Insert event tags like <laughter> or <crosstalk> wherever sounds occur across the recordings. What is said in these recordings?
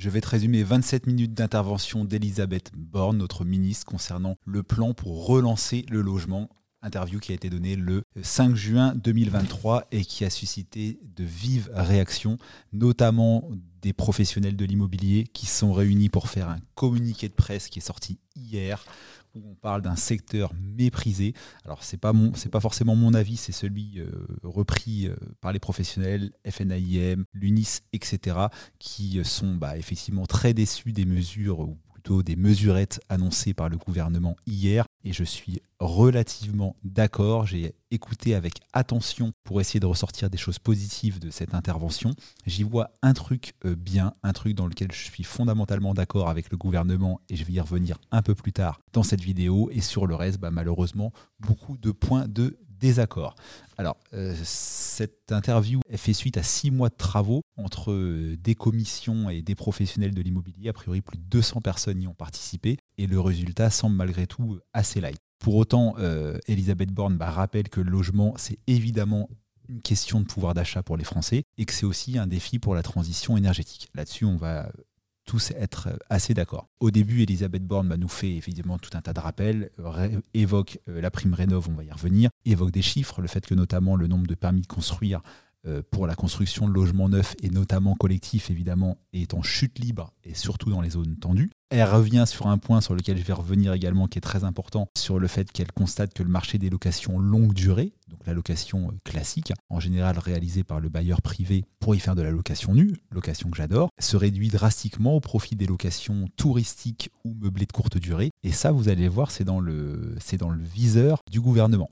Je vais te résumer 27 minutes d'intervention d'Elisabeth Borne, notre ministre, concernant le plan pour relancer le logement. Interview qui a été donnée le 5 juin 2023 et qui a suscité de vives réactions, notamment des professionnels de l'immobilier qui sont réunis pour faire un communiqué de presse qui est sorti hier où on parle d'un secteur méprisé. Alors c'est pas mon, c'est pas forcément mon avis, c'est celui euh, repris euh, par les professionnels, FNAIM, l'UNIS, etc., qui sont bah, effectivement très déçus des mesures des mesurettes annoncées par le gouvernement hier et je suis relativement d'accord. J'ai écouté avec attention pour essayer de ressortir des choses positives de cette intervention. J'y vois un truc euh, bien, un truc dans lequel je suis fondamentalement d'accord avec le gouvernement et je vais y revenir un peu plus tard dans cette vidéo. Et sur le reste, bah, malheureusement, beaucoup de points de désaccord. Alors, euh, cette interview fait suite à six mois de travaux entre euh, des commissions et des professionnels de l'immobilier. A priori, plus de 200 personnes y ont participé et le résultat semble malgré tout assez light. Pour autant, euh, Elisabeth Borne bah, rappelle que le logement, c'est évidemment une question de pouvoir d'achat pour les Français et que c'est aussi un défi pour la transition énergétique. Là-dessus, on va tous être assez d'accord. Au début, Elisabeth Borne bah, nous fait évidemment tout un tas de rappels, évoque euh, la prime rénov, on va y revenir, évoque des chiffres, le fait que notamment le nombre de permis de construire euh, pour la construction de logements neufs et notamment collectifs évidemment est en chute libre et surtout dans les zones tendues. Elle revient sur un point sur lequel je vais revenir également qui est très important sur le fait qu'elle constate que le marché des locations longue durée, donc la location euh, classique, en général réalisée par le bailleur privé pour y faire de la location nue, location que j'adore, se réduit drastiquement au profit des locations touristiques ou meublées de courte durée. Et ça, vous allez voir, c'est dans c'est dans le viseur du gouvernement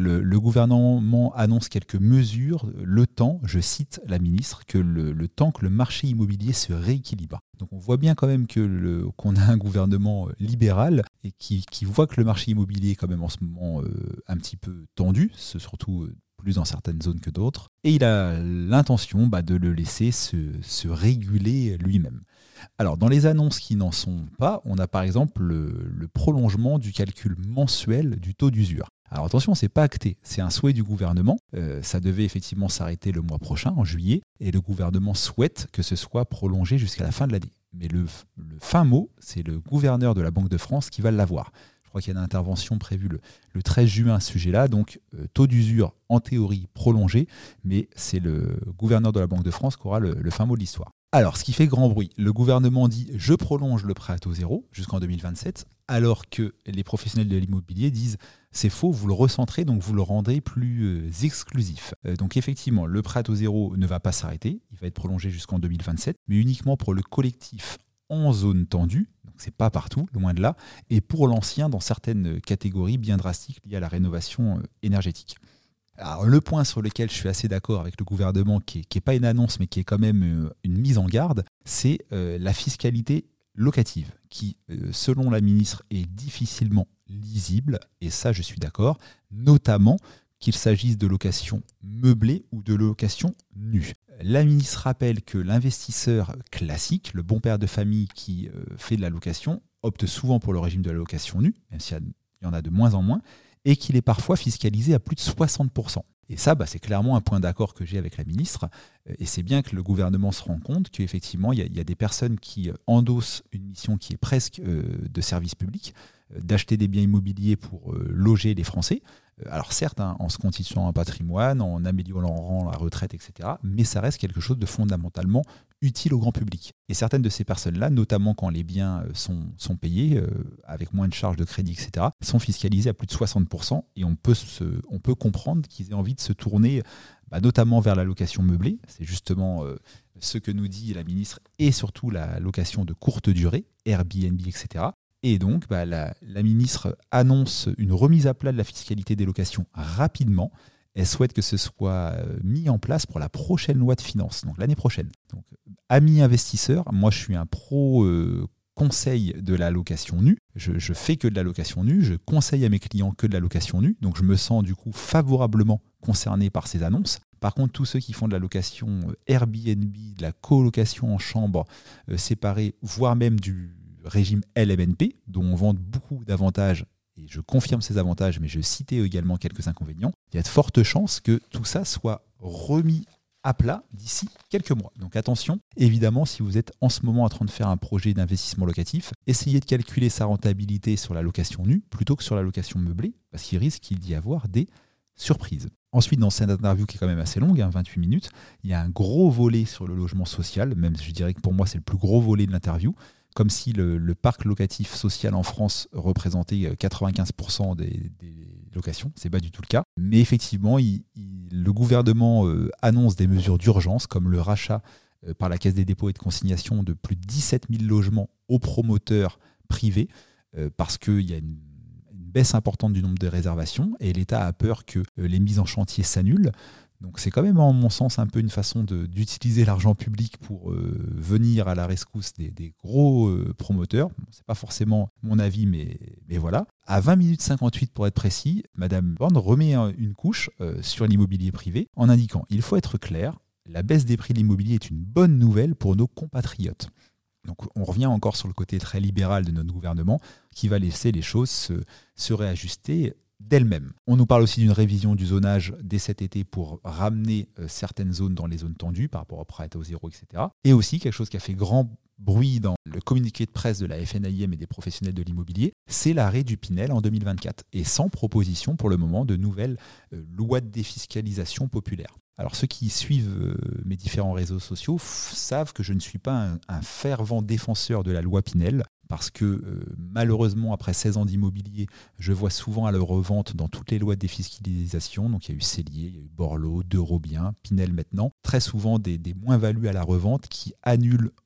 le, gouvernement annonce quelques mesures, le temps, je cite la ministre, que le, temps que le marché immobilier se rééquilibre. Donc on voit bien quand même que qu'on a un gouvernement euh, libéral et qui, voit que le marché immobilier est quand même en ce moment euh, un petit peu tendu, surtout euh, plus dans certaines zones que d'autres, et il a l'intention bah, de le laisser se, se réguler lui-même. Alors, dans les annonces qui n'en sont pas, on a par exemple le, prolongement du calcul mensuel du taux d'usure. Alors attention, c'est pas acté, c'est un souhait du gouvernement. Euh, ça devait effectivement s'arrêter le mois prochain, en juillet, et le gouvernement souhaite que ce soit prolongé jusqu'à la fin de l'année. Mais le, fin mot, c'est le gouverneur de la Banque de France qui va l'avoir. Je crois qu'il y a une intervention prévue le, 13 juin à ce sujet-là, donc euh, taux d'usure en théorie prolongé, mais c'est le gouverneur de la Banque de France qui aura le fin mot de l'histoire. Alors, ce qui fait grand bruit, le gouvernement dit je prolonge le prêt à taux zéro jusqu'en 2027, alors que les professionnels de l'immobilier disent c'est faux, vous le recentrez, donc vous le rendrez plus euh, exclusif. Euh, donc effectivement, le prêt taux zéro ne va pas s'arrêter, il va être prolongé jusqu'en 2027, mais uniquement pour le collectif en zone tendue, donc c'est pas partout, loin de là, et pour l'ancien dans certaines catégories bien drastiques liées à la rénovation euh, énergétique. Alors, le point sur lequel je suis assez d'accord avec le gouvernement, qui n'est pas une annonce, mais qui est quand même une mise en garde, c'est la fiscalité locative, qui, euh, selon la ministre, est difficilement lisible, et ça, je suis d'accord, notamment qu'il s'agisse de location meublée ou de location nue. La ministre rappelle que l'investisseur classique, le bon père de famille qui fait de la location, opte souvent pour le régime de la location nue, même s'il y en a de moins en moins, et qu'il est parfois fiscalisé à plus de 60%. Et ça, bah, c'est clairement un point d'accord que j'ai avec la ministre. Et c'est bien que le gouvernement se rend compte qu'effectivement, il y, a des personnes qui euh, endossent une mission qui est presque euh, de service public, euh, d'acheter des biens immobiliers pour loger les Français. Alors certes, hein, en se constituant un patrimoine, en améliorant la retraite, etc., mais ça reste quelque chose de fondamentalement utile au grand public. Et certaines de ces personnes-là, notamment quand les biens euh, sont, payés, euh, avec moins de charges de crédit, etc., sont fiscalisées à plus de 60%, et on peut, comprendre qu'ils aient envie de se tourner bah, notamment vers la location meublée, c'est justement euh, ce que nous dit la ministre, et surtout la location de courte durée, Airbnb, etc. Et donc, bah, la, ministre annonce une remise à plat de la fiscalité des locations rapidement, elle souhaite que ce soit euh, mis en place pour la prochaine loi de finances, donc l'année prochaine. Donc, amis investisseurs, moi je suis un pro euh, conseil de la location nue. Je, je, fais que de la location nue, je conseille à mes clients que de la location nue, donc je me sens du coup favorablement concerné par ces annonces. Par contre, tous ceux qui font de la location euh, Airbnb, de la colocation en chambre séparée, voire même du régime LMNP, dont on vend beaucoup d'avantages et je confirme ces avantages, mais je citais également quelques inconvénients, il y a de fortes chances que tout ça soit remis à plat d'ici quelques mois. Donc attention, évidemment, si vous êtes en ce moment en train de faire un projet d'investissement locatif, essayez de calculer sa rentabilité sur la location nue plutôt que sur la location meublée, parce qu'il risque d'y avoir des surprises. Ensuite, dans cette interview qui est quand même assez longue, 28 hein, minutes, il y a un gros volet sur le logement social, même je dirais que pour moi c'est le plus gros volet de l'interview, comme si le, parc locatif social en France représentait 95% euh, des, locations. C'est pas du tout le cas. Mais effectivement, le gouvernement euh, annonce des mesures d'urgence comme le rachat euh, par la Caisse des dépôts et de consignation de plus de 17 000 logements aux promoteurs privés parce qu'il y a une baisse importante du nombre de réservations et l'État a peur que les mises en chantier s'annulent. Donc c'est quand même, en mon sens, un peu une façon d'utiliser l'argent public pour euh, venir à la rescousse des, gros euh, promoteurs. Ce n'est pas forcément mon avis, mais, voilà. À 20 minutes 58 pour être précis, Madame Borne remet une couche sur l'immobilier privé en indiquant il faut être clair, la baisse des prix de l'immobilier est une bonne nouvelle pour nos compatriotes. Donc on revient encore sur le côté très libéral de notre gouvernement qui va laisser les choses se, réajuster d'elles-mêmes. On nous parle aussi d'une révision du zonage dès cet été pour ramener euh, certaines zones dans les zones tendues par rapport au prêt au zéro, etc. Et aussi quelque chose qui a fait grand bruit dans le communiqué de presse de la FNAIM et des professionnels de l'immobilier, c'est l'arrêt du Pinel en 2024 et sans proposition pour le moment de nouvelles euh, lois de défiscalisation populaire. Alors ceux qui suivent euh, mes différents réseaux sociaux savent que je ne suis pas un, fervent défenseur de la loi Pinel parce que euh, malheureusement, après 16 ans d'immobilier, je vois souvent à la revente dans toutes les lois de défiscalisation, donc il y a eu Cellier, il y a eu Borloo, Robien, Pinel maintenant, très souvent des, moins-values à la revente qui annulent en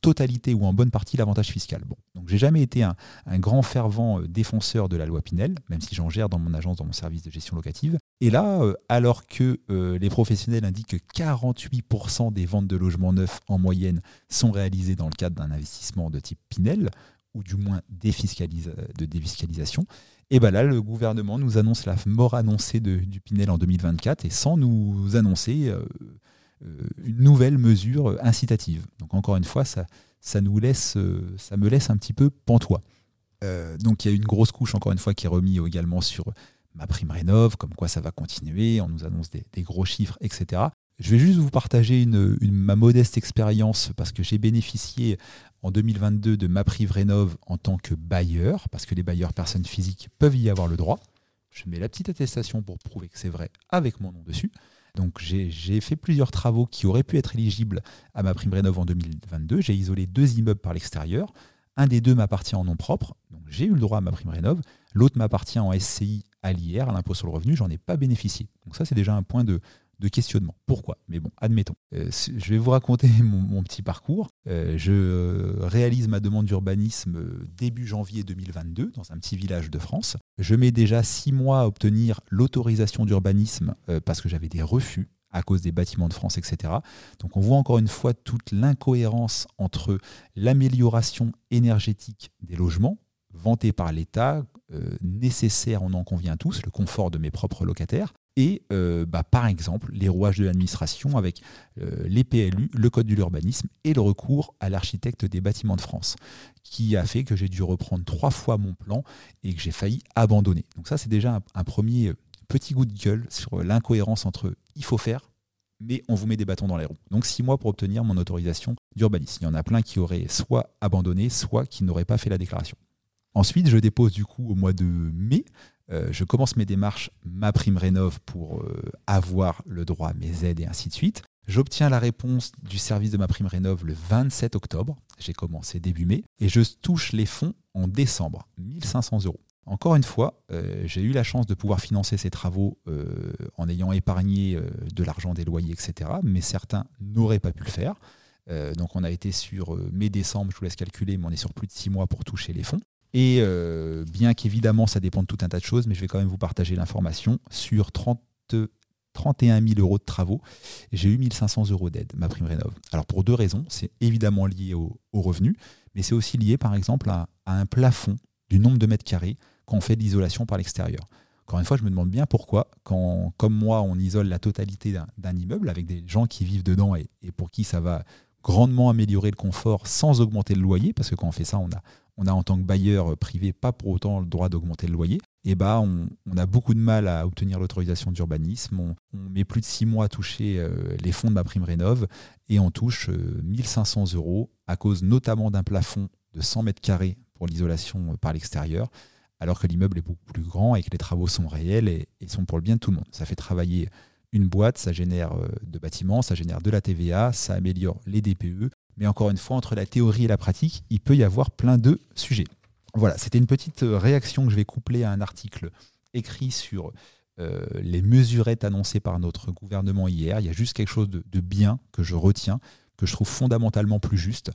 totalité ou en bonne partie l'avantage fiscal. Bon, donc j'ai jamais été un, grand fervent euh, défenseur de la loi Pinel, même si j'en gère dans mon agence, dans mon service de gestion locative. Et là, euh, alors que euh, les professionnels indiquent que 48% des ventes de logements neufs en moyenne sont réalisées dans le cadre d'un investissement de type Pinel, ou du moins de défiscalisation, et bien là, le gouvernement nous annonce la mort annoncée du Pinel en 2024 et sans nous annoncer une nouvelle mesure incitative. Donc encore une fois, ça, ça, nous laisse, euh, ça me laisse un petit peu pantois. Euh, donc il y a une grosse couche, encore une fois, qui est remise également sur ma prime rénov, comme quoi ça va continuer, on nous annonce des, gros chiffres, etc. Je vais juste vous partager une, ma modeste expérience parce que j'ai bénéficié en 2022 de ma prime rénov en tant que bailleur, parce que les bailleurs personnes physiques peuvent y avoir le droit. Je mets la petite attestation pour prouver que c'est vrai avec mon nom dessus. Donc j'ai fait plusieurs travaux qui auraient pu être éligibles à ma prime rénov en 2022. J'ai isolé deux immeubles par l'extérieur. Un des deux m'appartient en nom propre, donc j'ai eu le droit à ma prime rénov. L'autre m'appartient en SCI à l'IR, à l'impôt sur le revenu, j'en ai pas bénéficié. Donc ça c'est déjà un point de, de questionnement. Pourquoi? Mais bon, admettons. Euh, je vais vous raconter <laughs> mon, petit parcours. Euh, je euh, réalise ma demande d'urbanisme début janvier 2022 dans un petit village de France. Je mets déjà six mois à obtenir l'autorisation d'urbanisme parce que j'avais des refus à cause des bâtiments de France, etc. Donc on voit encore une fois toute l'incohérence entre l'amélioration énergétique des logements, vantée par l'État, nécessaire, on en convient tous, le confort de mes propres locataires, et euh, bah, par exemple les rouages de l'administration avec euh, les PLU, le code de l'urbanisme et le recours à l'architecte des bâtiments de France, qui a fait que j'ai dû reprendre trois fois mon plan et que j'ai failli abandonner. Donc ça c'est déjà un, premier petit goût de gueule sur l'incohérence entre il faut faire, mais on vous met des bâtons dans les roues. Donc six mois pour obtenir mon autorisation d'urbanisme. Il y en a plein qui auraient soit abandonné, soit qui n'auraient pas fait la déclaration. Ensuite, je dépose du coup au mois de mai euh, je commence mes démarches, ma prime rénov pour euh, avoir le droit à mes aides et ainsi de suite. J'obtiens la réponse du service de ma prime rénov le 27 octobre. J'ai commencé début mai et je touche les fonds en décembre, 1500 euros. Encore une fois, euh, j'ai eu la chance de pouvoir financer ces travaux en ayant épargné de l'argent des loyers, etc. Mais certains n'auraient pas pu le faire. donc on a été sur mai-décembre, je vous laisse calculer, mais on est sur plus de six mois pour toucher les fonds. Et euh, bien qu'évidemment, ça dépend de tout un tas de choses, mais je vais quand même vous partager l'information. Sur 30, 31 000 euros de travaux, j'ai eu 1500 euros d'aide, ma prime rénov. Alors pour deux raisons. C'est évidemment lié au, revenus, mais c'est aussi lié par exemple à, un plafond du nombre de mètres carrés quand on fait de l'isolation par l'extérieur. Encore une fois, je me demande bien pourquoi, quand, comme moi, on isole la totalité d'un immeuble avec des gens qui vivent dedans et, pour qui ça va grandement améliorer le confort sans augmenter le loyer, parce que quand on fait ça, on a, on a en tant que bailleur privé pas pour autant le droit d'augmenter le loyer. eh ben, on, a beaucoup de mal à obtenir l'autorisation d'urbanisme. On, met plus de six mois à toucher euh, les fonds de ma prime rénov et on touche 1500 euros à cause notamment d'un plafond de 100 mètres carrés pour l'isolation par l'extérieur, alors que l'immeuble est beaucoup plus grand et que les travaux sont réels et, et sont pour le bien de tout le monde. Ça fait travailler une boîte, ça génère de bâtiments, ça génère de la TVA, ça améliore les DPE, mais encore une fois, entre la théorie et la pratique, il peut y avoir plein de sujets. Voilà, c'était une petite euh, réaction que je vais coupler à un article écrit sur euh, les mesurettes annoncées par notre gouvernement hier. Il y a juste quelque chose de, bien que je retiens, que je trouve fondamentalement plus juste.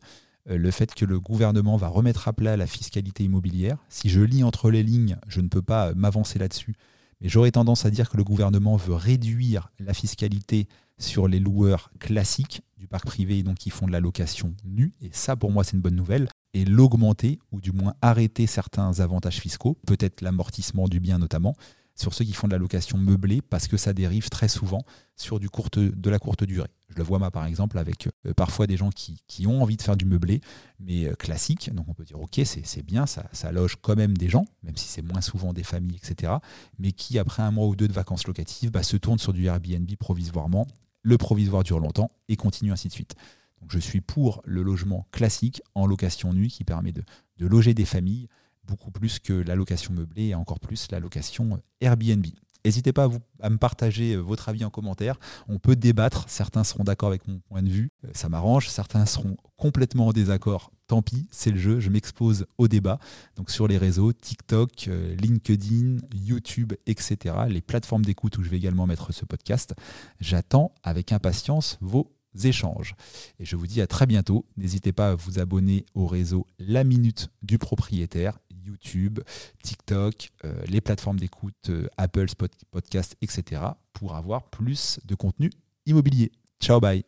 Euh, le fait que le gouvernement va remettre à plat la fiscalité immobilière. Si je lis entre les lignes, je ne peux pas m'avancer là-dessus, mais j'aurais tendance à dire que le gouvernement veut réduire la fiscalité sur les loueurs classiques du parc privé, donc qui font de la location nue. Et ça, pour moi, c'est une bonne nouvelle. Et l'augmenter, ou du moins arrêter certains avantages fiscaux, peut-être l'amortissement du bien notamment, sur ceux qui font de la location meublée, parce que ça dérive très souvent sur de la courte durée. Je le vois moi par exemple avec euh, parfois des gens qui, ont envie de faire du meublé, mais euh, classique. Donc on peut dire ok c'est bien, ça, ça loge quand même des gens, même si c'est moins souvent des familles, etc. Mais qui après un mois ou deux de vacances locatives bah, se tournent sur du Airbnb provisoirement le provisoire dure longtemps et continue ainsi de suite. Donc je suis pour le logement classique en location nue qui permet de, loger des familles beaucoup plus que la location meublée et encore plus la location Airbnb. N'hésitez pas à, vous, à, me partager euh, votre avis en commentaire. On peut débattre. Certains seront d'accord avec mon point de vue. Euh, ça m'arrange. Certains seront complètement en désaccord. Tant pis, c'est le jeu. Je m'expose au débat. Donc sur les réseaux, TikTok, euh, LinkedIn, YouTube, etc. Les plateformes d'écoute où je vais également mettre ce podcast. J'attends avec impatience vos échanges. Et je vous dis à très bientôt. N'hésitez pas à vous abonner au réseau La Minute du Propriétaire YouTube, TikTok, euh, les plateformes d'écoute, euh, Apple, Podcast, etc. pour avoir plus de contenu immobilier. Ciao, bye